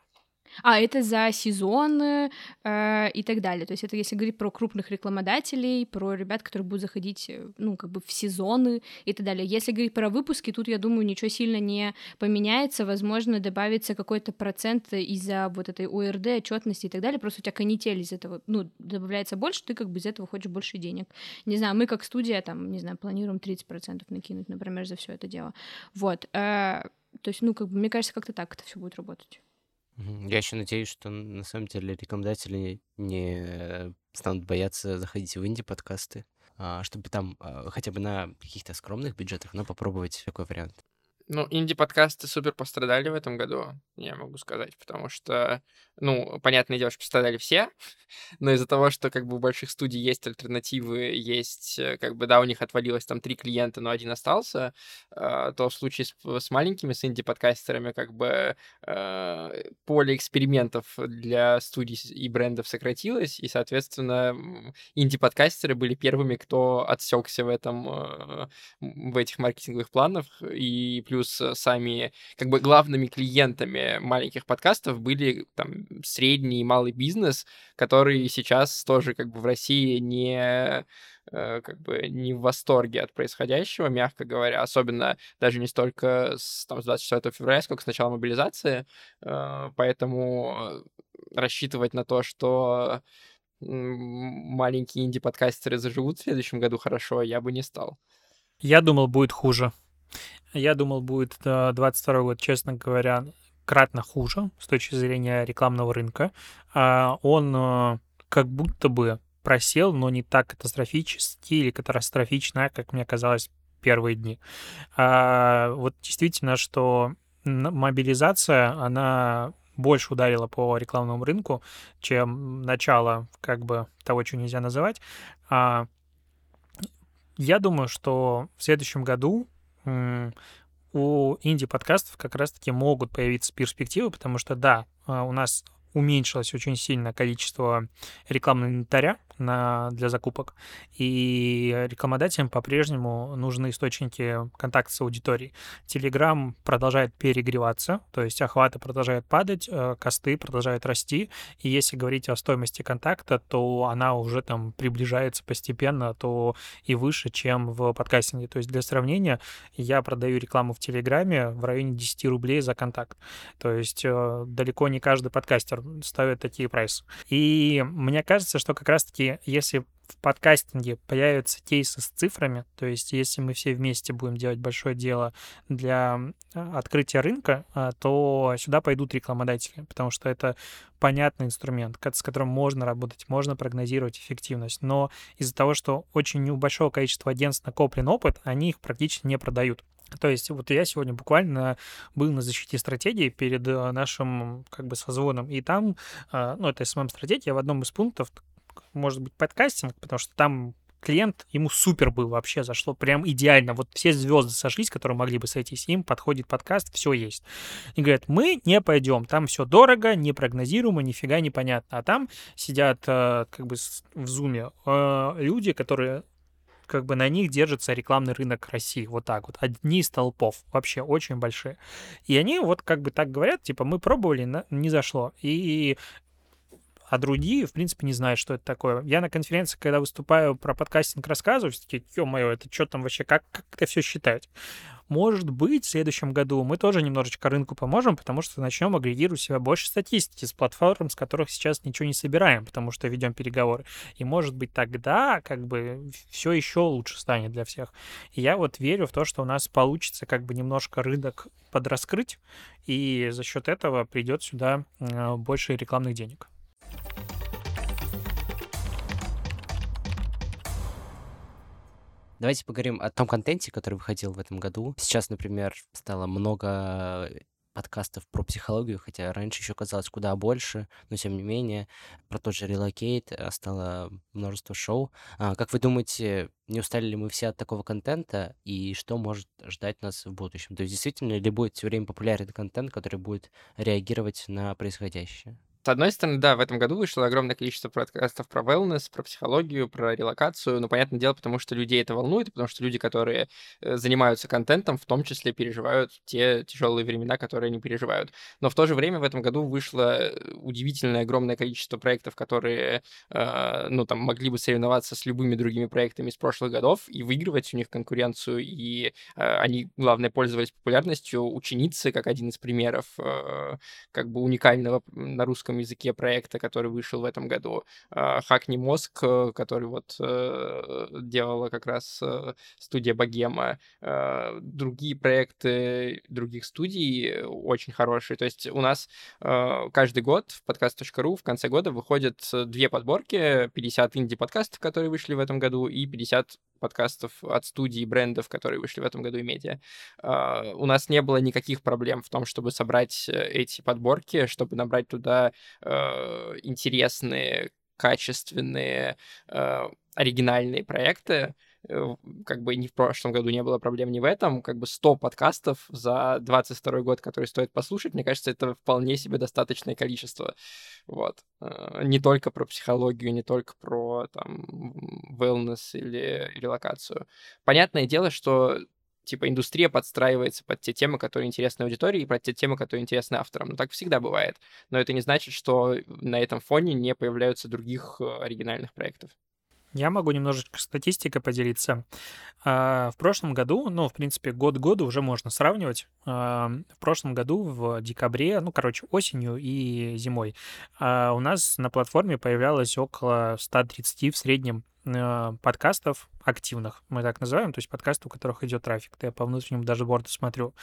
А, это за сезоны э, и так далее. То есть это если говорить про крупных рекламодателей, про ребят, которые будут заходить, э, ну, как бы в сезоны и так далее. Если говорить про выпуски, тут, я думаю, ничего сильно не поменяется. Возможно, добавится какой-то процент из-за вот этой ОРД, отчетности и так далее. Просто у тебя канитель из этого, ну, добавляется больше, ты как бы из этого хочешь больше денег. Не знаю, мы как студия, там, не знаю, планируем 30% накинуть, например, за все это дело. Вот. Э, то есть, ну, как бы, мне кажется, как-то так это все будет работать. Я еще надеюсь, что на самом деле рекомендатели не станут бояться заходить в инди-подкасты, а, чтобы там а, хотя бы на каких-то скромных бюджетах, но попробовать такой вариант. Ну, инди-подкасты супер пострадали в этом году, я могу сказать, потому что, ну, понятное дело, что пострадали все, *laughs* но из-за того, что как бы у больших студий есть альтернативы, есть, э, как бы, да, у них отвалилось там три клиента, но один остался, э, то в случае с, с маленькими, с инди-подкастерами, как бы, э, поле экспериментов для студий и брендов сократилось, и, соответственно, инди-подкастеры были первыми, кто отсекся в этом, в этих маркетинговых планах, и плюс э, сами, как бы, главными клиентами маленьких подкастов были там средний и малый бизнес, который сейчас тоже, как бы, в России не э, как бы не в восторге от происходящего, мягко говоря, особенно даже не столько с, там, с 24 февраля, сколько с начала мобилизации, э, поэтому рассчитывать на то, что маленькие инди-подкастеры заживут в следующем году хорошо, я бы не стал. Я думал, будет хуже. Я думал, будет 22 э, год, честно говоря, кратно хуже с точки зрения рекламного рынка. А, он э, как будто бы просел, но не так катастрофически или катастрофично, как мне казалось первые дни. А, вот действительно, что мобилизация, она больше ударила по рекламному рынку, чем начало как бы того, что нельзя называть. А, я думаю, что в следующем году у инди-подкастов как раз-таки могут появиться перспективы, потому что, да, а, у нас уменьшилось очень сильно количество рекламного инвентаря на, для закупок, и рекламодателям по-прежнему нужны источники контакта с аудиторией. Телеграм продолжает перегреваться, то есть охваты продолжают падать, э, косты продолжают расти, и если говорить о стоимости контакта, то она уже там приближается постепенно, то и выше, чем в подкастинге. То есть для сравнения, я продаю рекламу в Телеграме в районе 10 рублей за контакт. То есть э, далеко не каждый подкастер ставит такие прайсы. И мне кажется, что как раз-таки если в подкастинге появятся кейсы с цифрами, то есть если мы все вместе будем делать большое дело для а, открытия рынка, а, то сюда пойдут рекламодатели, потому что это понятный инструмент, с которым можно работать, можно прогнозировать эффективность. Но из-за того, что очень у большого количества агентств накоплен опыт, они их практически не продают. То есть вот я сегодня буквально был на защите стратегии перед э, нашим как бы созвоном, и там, ну, это SMM-стратегия, в одном из пунктов может быть, подкастинг, потому что там клиент, ему супер был вообще, зашло прям идеально. Вот все звезды сошлись, которые могли бы сойтись, им подходит подкаст, все есть. И говорят, мы не пойдем, там все дорого, непрогнозируемо, нифига непонятно. А там сидят э, как бы в зуме э, люди, которые как бы на них держится рекламный рынок России, вот так вот, одни из толпов, вообще очень большие. И они вот как бы так говорят, типа, мы пробовали, не зашло. И а другие, в принципе, не знают, что это такое. Я на конференции, когда выступаю про подкастинг, рассказываю, все таки ё-моё, это что там вообще, как, как это все считать? Может быть, в следующем году мы тоже немножечко рынку поможем, потому что начнем агрегировать себя больше статистики с платформ, с которых сейчас ничего не собираем, потому что ведем переговоры. И может быть тогда как бы все еще лучше станет для всех. И я вот верю в то, что у нас получится как бы немножко рынок подраскрыть, и за счет этого придет сюда э, больше рекламных денег. Давайте поговорим о том контенте, который выходил в этом году. Сейчас, например, стало много подкастов про психологию, хотя раньше еще казалось куда больше, но тем не менее, про тот же Relocate э, стало множество шоу. А, как вы думаете, не устали ли мы все от такого контента, и что может ждать нас в будущем? То есть действительно ли будет все время популярный контент, который будет реагировать на происходящее? С одной стороны, да, в этом году вышло огромное количество подкастов про wellness, про психологию, про релокацию. Но, понятное дело, потому что людей это волнует, потому что люди, которые э, занимаются контентом, в том числе переживают те тяжелые времена, которые они переживают. Но в то же время в этом году вышло э, удивительное огромное количество проектов, которые, э, ну, там, могли бы соревноваться с любыми другими проектами из прошлых годов и выигрывать у них конкуренцию. И они, главное, пользовались популярностью. Ученицы, как один из примеров, как бы уникального на русском русском языке проекта, который вышел в этом году. А, «Хакни мозг», э, который вот э, делала как раз э, студия «Богема». А, другие проекты других студий очень хорошие. То есть у нас каждый год в подкаст.ру в конце года выходят две подборки, 50 инди-подкастов, которые вышли в этом году, и 50 подкастов от студий и брендов, которые вышли в этом году и медиа. Uh, у нас не было никаких проблем в том, чтобы собрать эти подборки, чтобы набрать туда uh, интересные, качественные, uh, оригинальные проекты. Э, как бы ни в прошлом году не было проблем ни в этом, как бы 100 подкастов за 22 год, которые стоит послушать, мне кажется, это вполне себе достаточное количество. Вот. Э, не только про психологию, не только про там wellness или релокацию. Понятное дело, что типа индустрия подстраивается под те темы, которые интересны аудитории, и под те темы, которые интересны авторам. Ну, так всегда бывает. Но это не значит, что на этом фоне не появляются других э, оригинальных проектов. Я могу немножечко статистикой поделиться. А, в прошлом году, ну, в принципе, год года уже можно сравнивать. А, в прошлом году в декабре, ну, короче, осенью и зимой а, у нас на платформе появлялось около 130 в среднем подкастов активных, мы так называем, то есть подкасты, у которых идет трафик. Я по внутреннему даже борду смотрю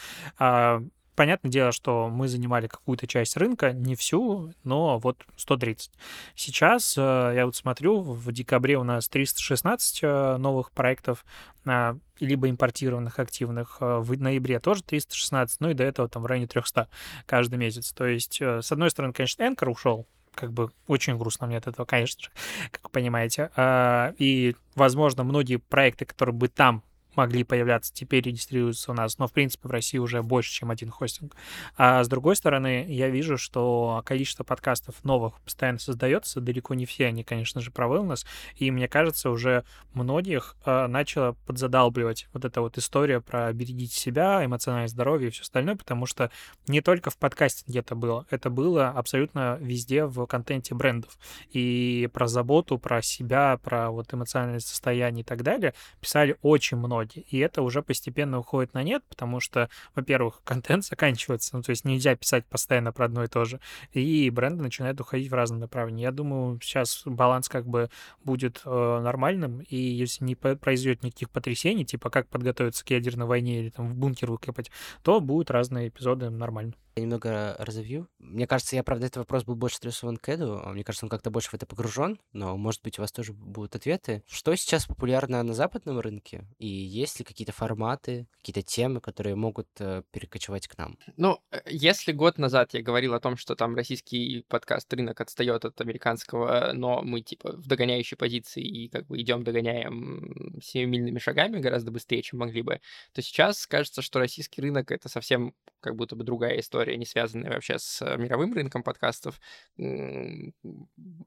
понятное дело, что мы занимали какую-то часть рынка, не всю, но вот 130. Сейчас э, я вот смотрю, в декабре у нас 316 э, новых проектов, а, либо импортированных активных. Э, в ноябре тоже 316, ну и до этого там в районе 300 каждый месяц. То есть, с одной стороны, конечно, Энкор ушел, как бы очень грустно мне от этого, *laughs* конечно же, как вы понимаете. А, и, возможно, многие проекты, которые бы там могли появляться, теперь регистрируются у нас, но, в принципе, в России уже больше, чем один хостинг. А с другой стороны, я вижу, что количество подкастов новых постоянно создается, далеко не все они, конечно же, про wellness, и мне кажется, уже многих э, начала подзадалбливать вот эта вот история про берегите себя, эмоциональное здоровье и все остальное, потому что не только в подкасте где-то было, это было абсолютно везде в контенте брендов. И про заботу, про себя, про вот эмоциональное состояние и так далее писали очень многие многие. И это уже постепенно уходит на нет, потому что, во-первых, контент заканчивается, ну, то есть нельзя писать постоянно про одно и то же, и бренды начинают уходить в разные направления. Я думаю, сейчас баланс как бы будет э, нормальным, и если не произойдет никаких потрясений, типа как подготовиться к ядерной войне или там в бункер выкопать, то будут разные эпизоды нормально немного разовью. Мне кажется, я, правда, этот вопрос был больше адресован к Эду. Мне кажется, он как-то больше в это погружен, но, может быть, у вас тоже будут ответы. Что сейчас популярно на западном рынке? И есть ли какие-то форматы, какие-то темы, которые могут э, перекочевать к нам? Ну, э, если год назад я говорил о том, что там российский подкаст рынок отстает от американского, но мы, типа, в догоняющей позиции и как бы идем догоняем семимильными шагами гораздо быстрее, чем могли бы, то сейчас кажется, что российский рынок — это совсем как будто бы другая история, не связанная вообще с э, мировым рынком подкастов.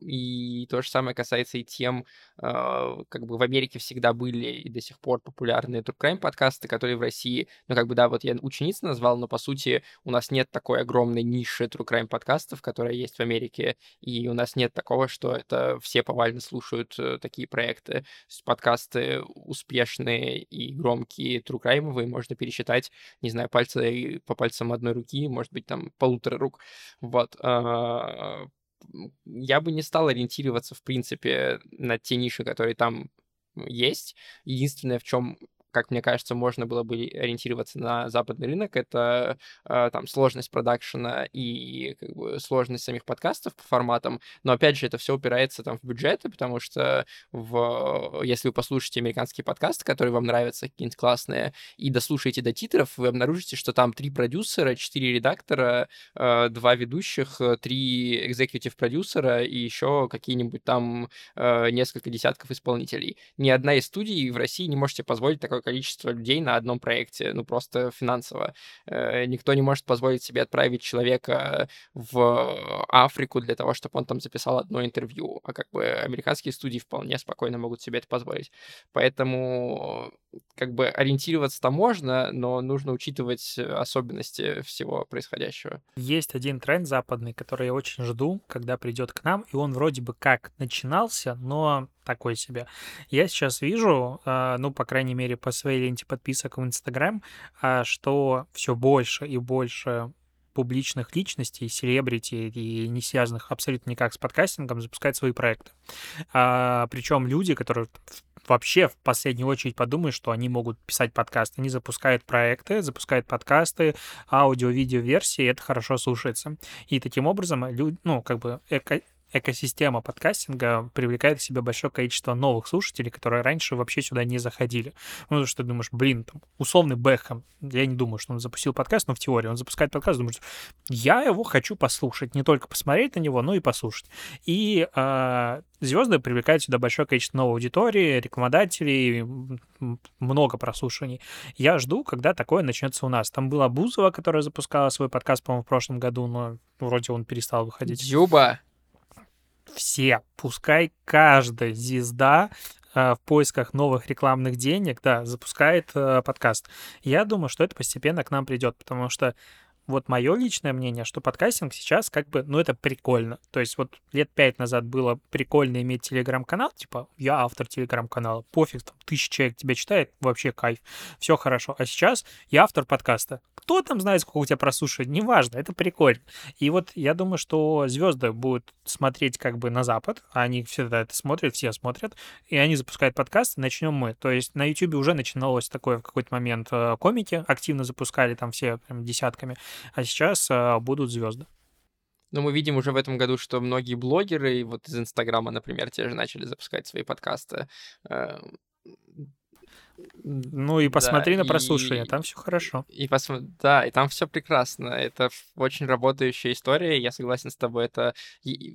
И то же самое касается и тем, а, как бы в Америке всегда были и до сих пор популярные True Crime подкасты, которые в России, ну как бы да, вот я учениц назвал, но по сути у нас нет такой огромной ниши True Crime подкастов, которая есть в Америке, и у нас нет такого, что это все повально слушают э, такие проекты. Подкасты успешные и громкие True Crime можно пересчитать, не знаю, пальцы по пальцам одной руки, может быть, там полутора рук. Вот. А, я бы не стал ориентироваться, в принципе, на те ниши, которые там есть. Единственное, в чем как мне кажется, можно было бы ориентироваться на западный рынок, это э, там сложность продакшена и как бы сложность самих подкастов по форматам, но опять же это все упирается там в бюджеты, потому что в, если вы послушаете американские подкасты, которые вам нравятся, какие-нибудь классные, и дослушаете до титров, вы обнаружите, что там три продюсера, четыре редактора, э, два ведущих, три экзекутив продюсера и еще какие-нибудь там э, несколько десятков исполнителей. Ни одна из студий в России не можете позволить такой количество людей на одном проекте, ну, просто финансово. Э, никто не может позволить себе отправить человека в Африку для того, чтобы он там записал одно интервью, а как бы американские студии вполне спокойно могут себе это позволить. Поэтому как бы ориентироваться-то можно, но нужно учитывать особенности всего происходящего. Есть один тренд западный, который я очень жду, когда придет к нам, и он вроде бы как начинался, но такой себе. Я сейчас вижу, а, ну, по крайней мере, по своей ленте подписок в Инстаграм, а, что все больше и больше публичных личностей, селебрити и не связанных абсолютно никак с подкастингом, запускают свои проекты. А, причем люди, которые вообще в последнюю очередь подумают, что они могут писать подкасты. Они запускают проекты, запускают подкасты, аудио-видео версии, это хорошо слушается. И таким образом, люди, ну, как бы эко экосистема подкастинга привлекает к себе большое количество новых слушателей, которые раньше вообще сюда не заходили. Ну, что ты думаешь, блин, там, условный Бэхэм, я не думаю, что он запустил подкаст, но в теории он запускает подкаст, думаешь, я его хочу послушать, не только посмотреть на него, но и послушать. И э, звезды привлекают сюда большое количество новой аудитории, рекламодателей, много прослушиваний. Я жду, когда такое начнется у нас. Там была Бузова, которая запускала свой подкаст, по-моему, в прошлом году, но вроде он перестал выходить. Юба! Все, пускай каждая звезда э, в поисках новых рекламных денег, да, запускает э, подкаст. Я думаю, что это постепенно к нам придет, потому что вот мое личное мнение, что подкастинг сейчас как бы, ну, это прикольно. То есть вот лет пять назад было прикольно иметь телеграм-канал, типа, я автор телеграм-канала, пофиг, там, тысяча человек тебя читает, вообще кайф, все хорошо. А сейчас я автор подкаста. Кто там знает, сколько у тебя прослушивает, неважно, это прикольно. И вот я думаю, что звезды будут смотреть как бы на Запад, они всегда это смотрят, все смотрят, и они запускают подкасты, начнем мы. То есть на YouTube уже начиналось такое в какой-то момент э, комики активно запускали там все прям десятками, а сейчас э, будут звезды. Но мы видим уже в этом году, что многие блогеры, вот из Инстаграма, например, те же начали запускать свои подкасты. Э, ну и посмотри да, на прослушивание, и, там все хорошо. И посмотри, да, и там все прекрасно. Это очень работающая история. Я согласен с тобой. Это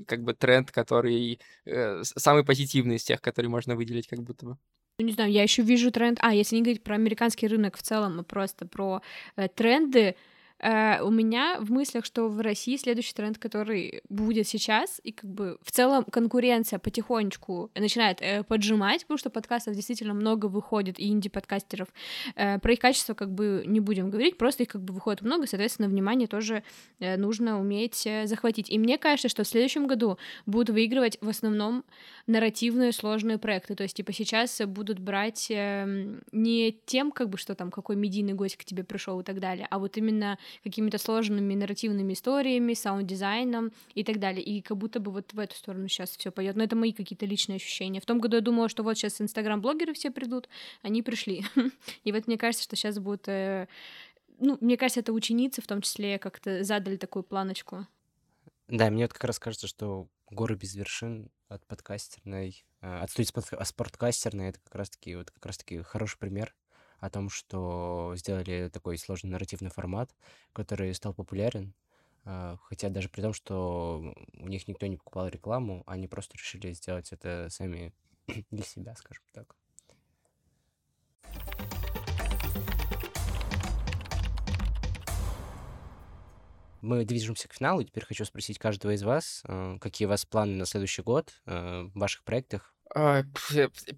как бы тренд, который э, самый позитивный из тех, который можно выделить, как будто бы. Ну, не знаю, я еще вижу тренд. А, если не говорить про американский рынок в целом, а просто про э, тренды, Э, у меня в мыслях, что в России следующий тренд, который будет сейчас, и как бы в целом конкуренция потихонечку начинает э, поджимать, потому что подкастов действительно много выходит, и инди-подкастеров. Э, про их качество как бы не будем говорить, просто их как бы выходит много, соответственно, внимание тоже э, нужно уметь э, захватить. И мне кажется, что в следующем году будут выигрывать в основном нарративные сложные проекты, то есть типа сейчас будут брать э, не тем, как бы, что там, какой медийный гость к тебе пришел и так далее, а вот именно какими-то сложными нарративными историями, саунд-дизайном и так далее. И как будто бы вот в эту сторону сейчас все пойдет. Но это мои какие-то личные ощущения. В том году я думала, что вот сейчас инстаграм-блогеры все придут, они пришли. *laughs* И вот мне кажется, что сейчас будут... Э, ну, мне кажется, это ученицы в том числе как-то задали такую планочку. Да, мне вот как раз кажется, что горы без вершин от подкастерной, э, от студии спорткастерной, это как раз-таки вот как раз-таки хороший пример о том, что сделали такой сложный нарративный формат, который стал популярен. А, хотя даже при том, что у них никто не покупал рекламу, они просто решили сделать это сами *clears throat* для себя, скажем так. Мы движемся к финалу. Теперь хочу спросить каждого из вас, э, какие у вас планы на следующий год э, в ваших проектах,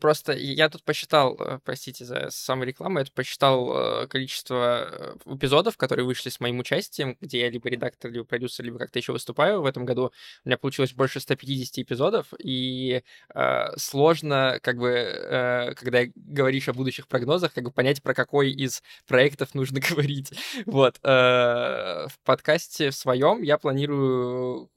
просто я тут посчитал, э, простите за саморекламу, я тут посчитал э, количество э, эпизодов, которые вышли с моим участием, где я либо редактор, либо продюсер, либо как-то еще выступаю в этом году. У меня получилось больше 150 эпизодов, и э, сложно, как бы, э, когда говоришь о будущих прогнозах, как бы понять, про какой из проектов нужно *laughs* говорить. Вот. Э, в подкасте в своем я планирую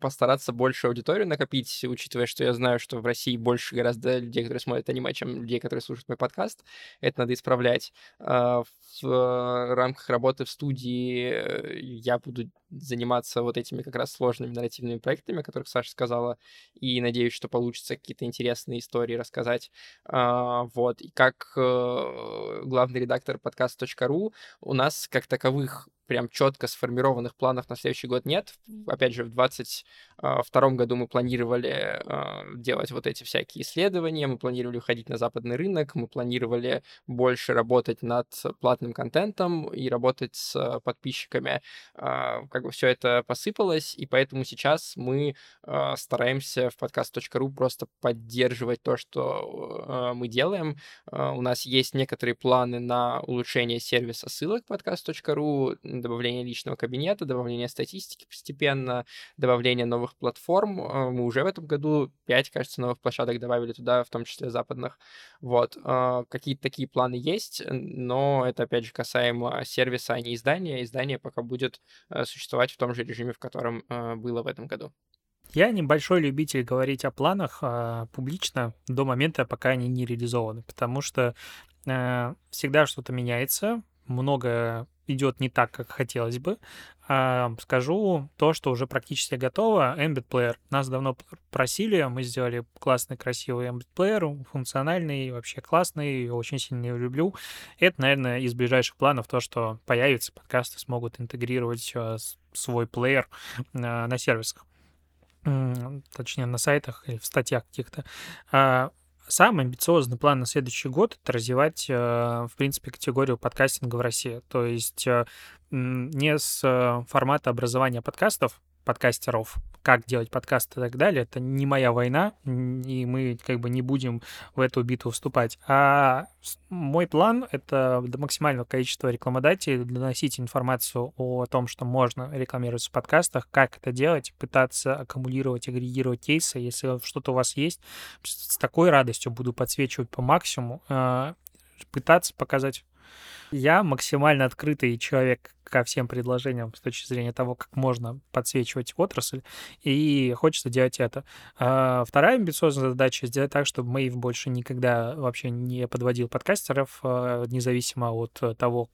постараться больше аудиторию накопить, учитывая, что я знаю, что в России больше гораздо людей, которые смотрят аниме, чем людей, которые слушают мой подкаст. Это надо исправлять. А, в рамках работы в студии э, я буду заниматься вот этими как раз сложными нарративными проектами, о которых Саша сказала, и надеюсь, что получится какие-то интересные истории рассказать. А, вот. И как э, главный редактор подкаст.ру у нас как таковых прям четко сформированных планов на следующий год нет. Опять же, в 2022 году мы планировали э, делать вот эти всякие исследования, мы планировали уходить на западный рынок, мы планировали больше работать над платным контентом и работать с подписчиками. Э, как бы все это посыпалось, и поэтому сейчас мы э, стараемся в подкаст.ру просто поддерживать то, что э, мы делаем. У нас есть некоторые планы на улучшение сервиса ссылок подкаст.ру, добавление личного кабинета, добавление статистики постепенно, добавление новых платформ. Э, мы уже в этом году 5, кажется, новых площадок добавили туда, в том числе западных. Вот. Э, какие-то такие планы есть, но это, опять же, касаемо сервиса, а не издания. Издание пока будет э, существовать в том же режиме, в котором было в этом году. Я небольшой любитель говорить о планах э, публично до момента, пока они не реализованы, потому что э, всегда что-то меняется, много идет не так, как хотелось бы. А, скажу то, что уже практически готово. Embed Player. Нас давно просили, мы сделали классный, красивый Embed Player, функциональный, вообще классный, очень сильно его люблю. Это, наверное, из ближайших планов то, что появится, подкасты смогут интегрировать а, свой плеер а, на сервисах точнее, на сайтах или в статьях каких-то. Самый амбициозный план на следующий год — это развивать, э, в принципе, категорию подкастинга в России. То есть э, не с э, формата образования подкастов, подкастеров, как делать подкасты и так далее, это не моя война, и мы как бы не будем в эту битву вступать. А мой план — это до максимального количества рекламодателей доносить информацию о том, что можно рекламироваться в подкастах, как это делать, пытаться аккумулировать, агрегировать кейсы. Если что-то у вас есть, с такой радостью буду подсвечивать по максимуму, а, пытаться показать я максимально открытый человек ко всем предложениям с точки зрения того, как можно подсвечивать отрасль, и хочется делать это. А вторая амбициозная задача — сделать так, чтобы Мэйв больше никогда вообще не подводил подкастеров, а, независимо от того,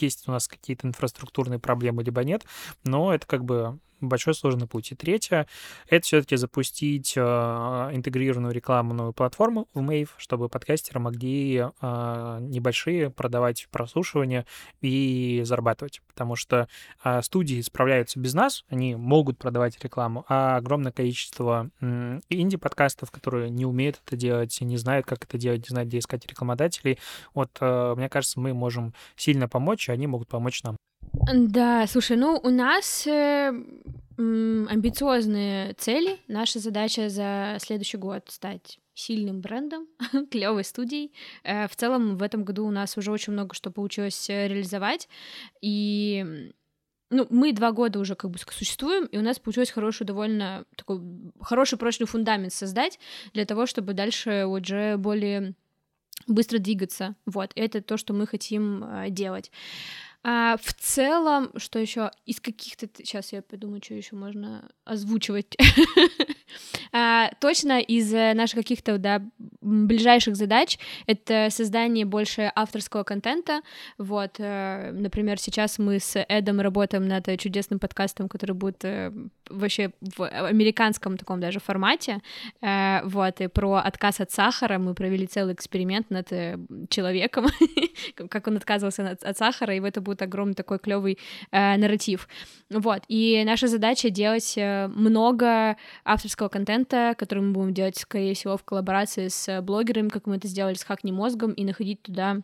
есть у нас какие-то инфраструктурные проблемы, либо нет, но это как бы большой сложный путь. И третье — это все-таки запустить э, интегрированную рекламную платформу в Mave, чтобы подкастеры могли э, небольшие продавать прослушивания и зарабатывать. Потому что э, студии справляются без нас, они могут продавать рекламу, а огромное количество э, инди-подкастов, которые не умеют это делать, не знают, как это делать, не знают, где искать рекламодателей. Вот, э, мне кажется, мы можем сильно помочь, и они могут помочь нам. Да, слушай, ну у нас э, амбициозные цели. Наша задача за следующий год стать сильным брендом, *laughs* клевой студией. Э, в целом в этом году у нас уже очень много что получилось э, реализовать. И ну, мы два года уже как бы существуем, и у нас получилось хороший, довольно такой хороший прочный фундамент создать для того, чтобы дальше уже более быстро двигаться. Вот, это то, что мы хотим э, делать. А, в целом, что еще из каких-то... Сейчас я подумаю, что еще можно озвучивать. *laughs* а, точно из э, наших каких-то да, ближайших задач это создание больше авторского контента. Вот, э, например, сейчас мы с Эдом работаем над чудесным подкастом, который будет э, вообще в американском таком даже формате. Вот, и про отказ от сахара мы провели целый эксперимент над человеком, *laughs* как он отказывался от, от сахара, и в это будет огромный такой клевый э, нарратив. Вот, и наша задача делать э, много авторского контента, который мы будем делать, скорее всего, в коллаборации с блогерами, как мы это сделали с Хакни Мозгом, и находить туда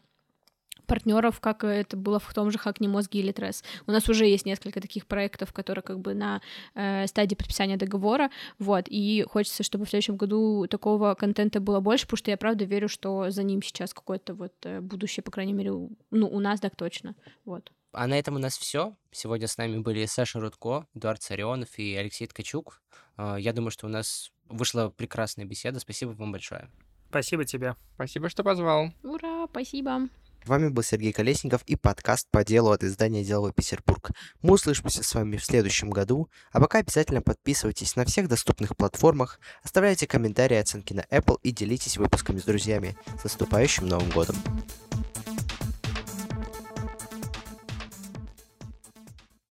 партнеров, как это было в том же Хакни Мозги или Тресс. У нас уже есть несколько таких проектов, которые как бы на э, стадии подписания договора, вот, и хочется, чтобы в следующем году такого контента было больше, потому что я правда верю, что за ним сейчас какое-то вот э, будущее, по крайней мере, ну, у нас так точно, вот. А на этом у нас все. Сегодня с нами были Саша Рудко, Эдуард Царионов и Алексей Ткачук. А, я думаю, что у нас вышла прекрасная беседа. Спасибо вам большое. Спасибо тебе. Спасибо, что позвал. Ура, спасибо. Вами был Сергей Колесников и подкаст по делу от издания «Деловой Петербург». Мы услышимся с вами в следующем году, а пока обязательно подписывайтесь на всех доступных платформах, оставляйте комментарии оценки на Apple и делитесь выпусками с друзьями. С наступающим Новым Годом!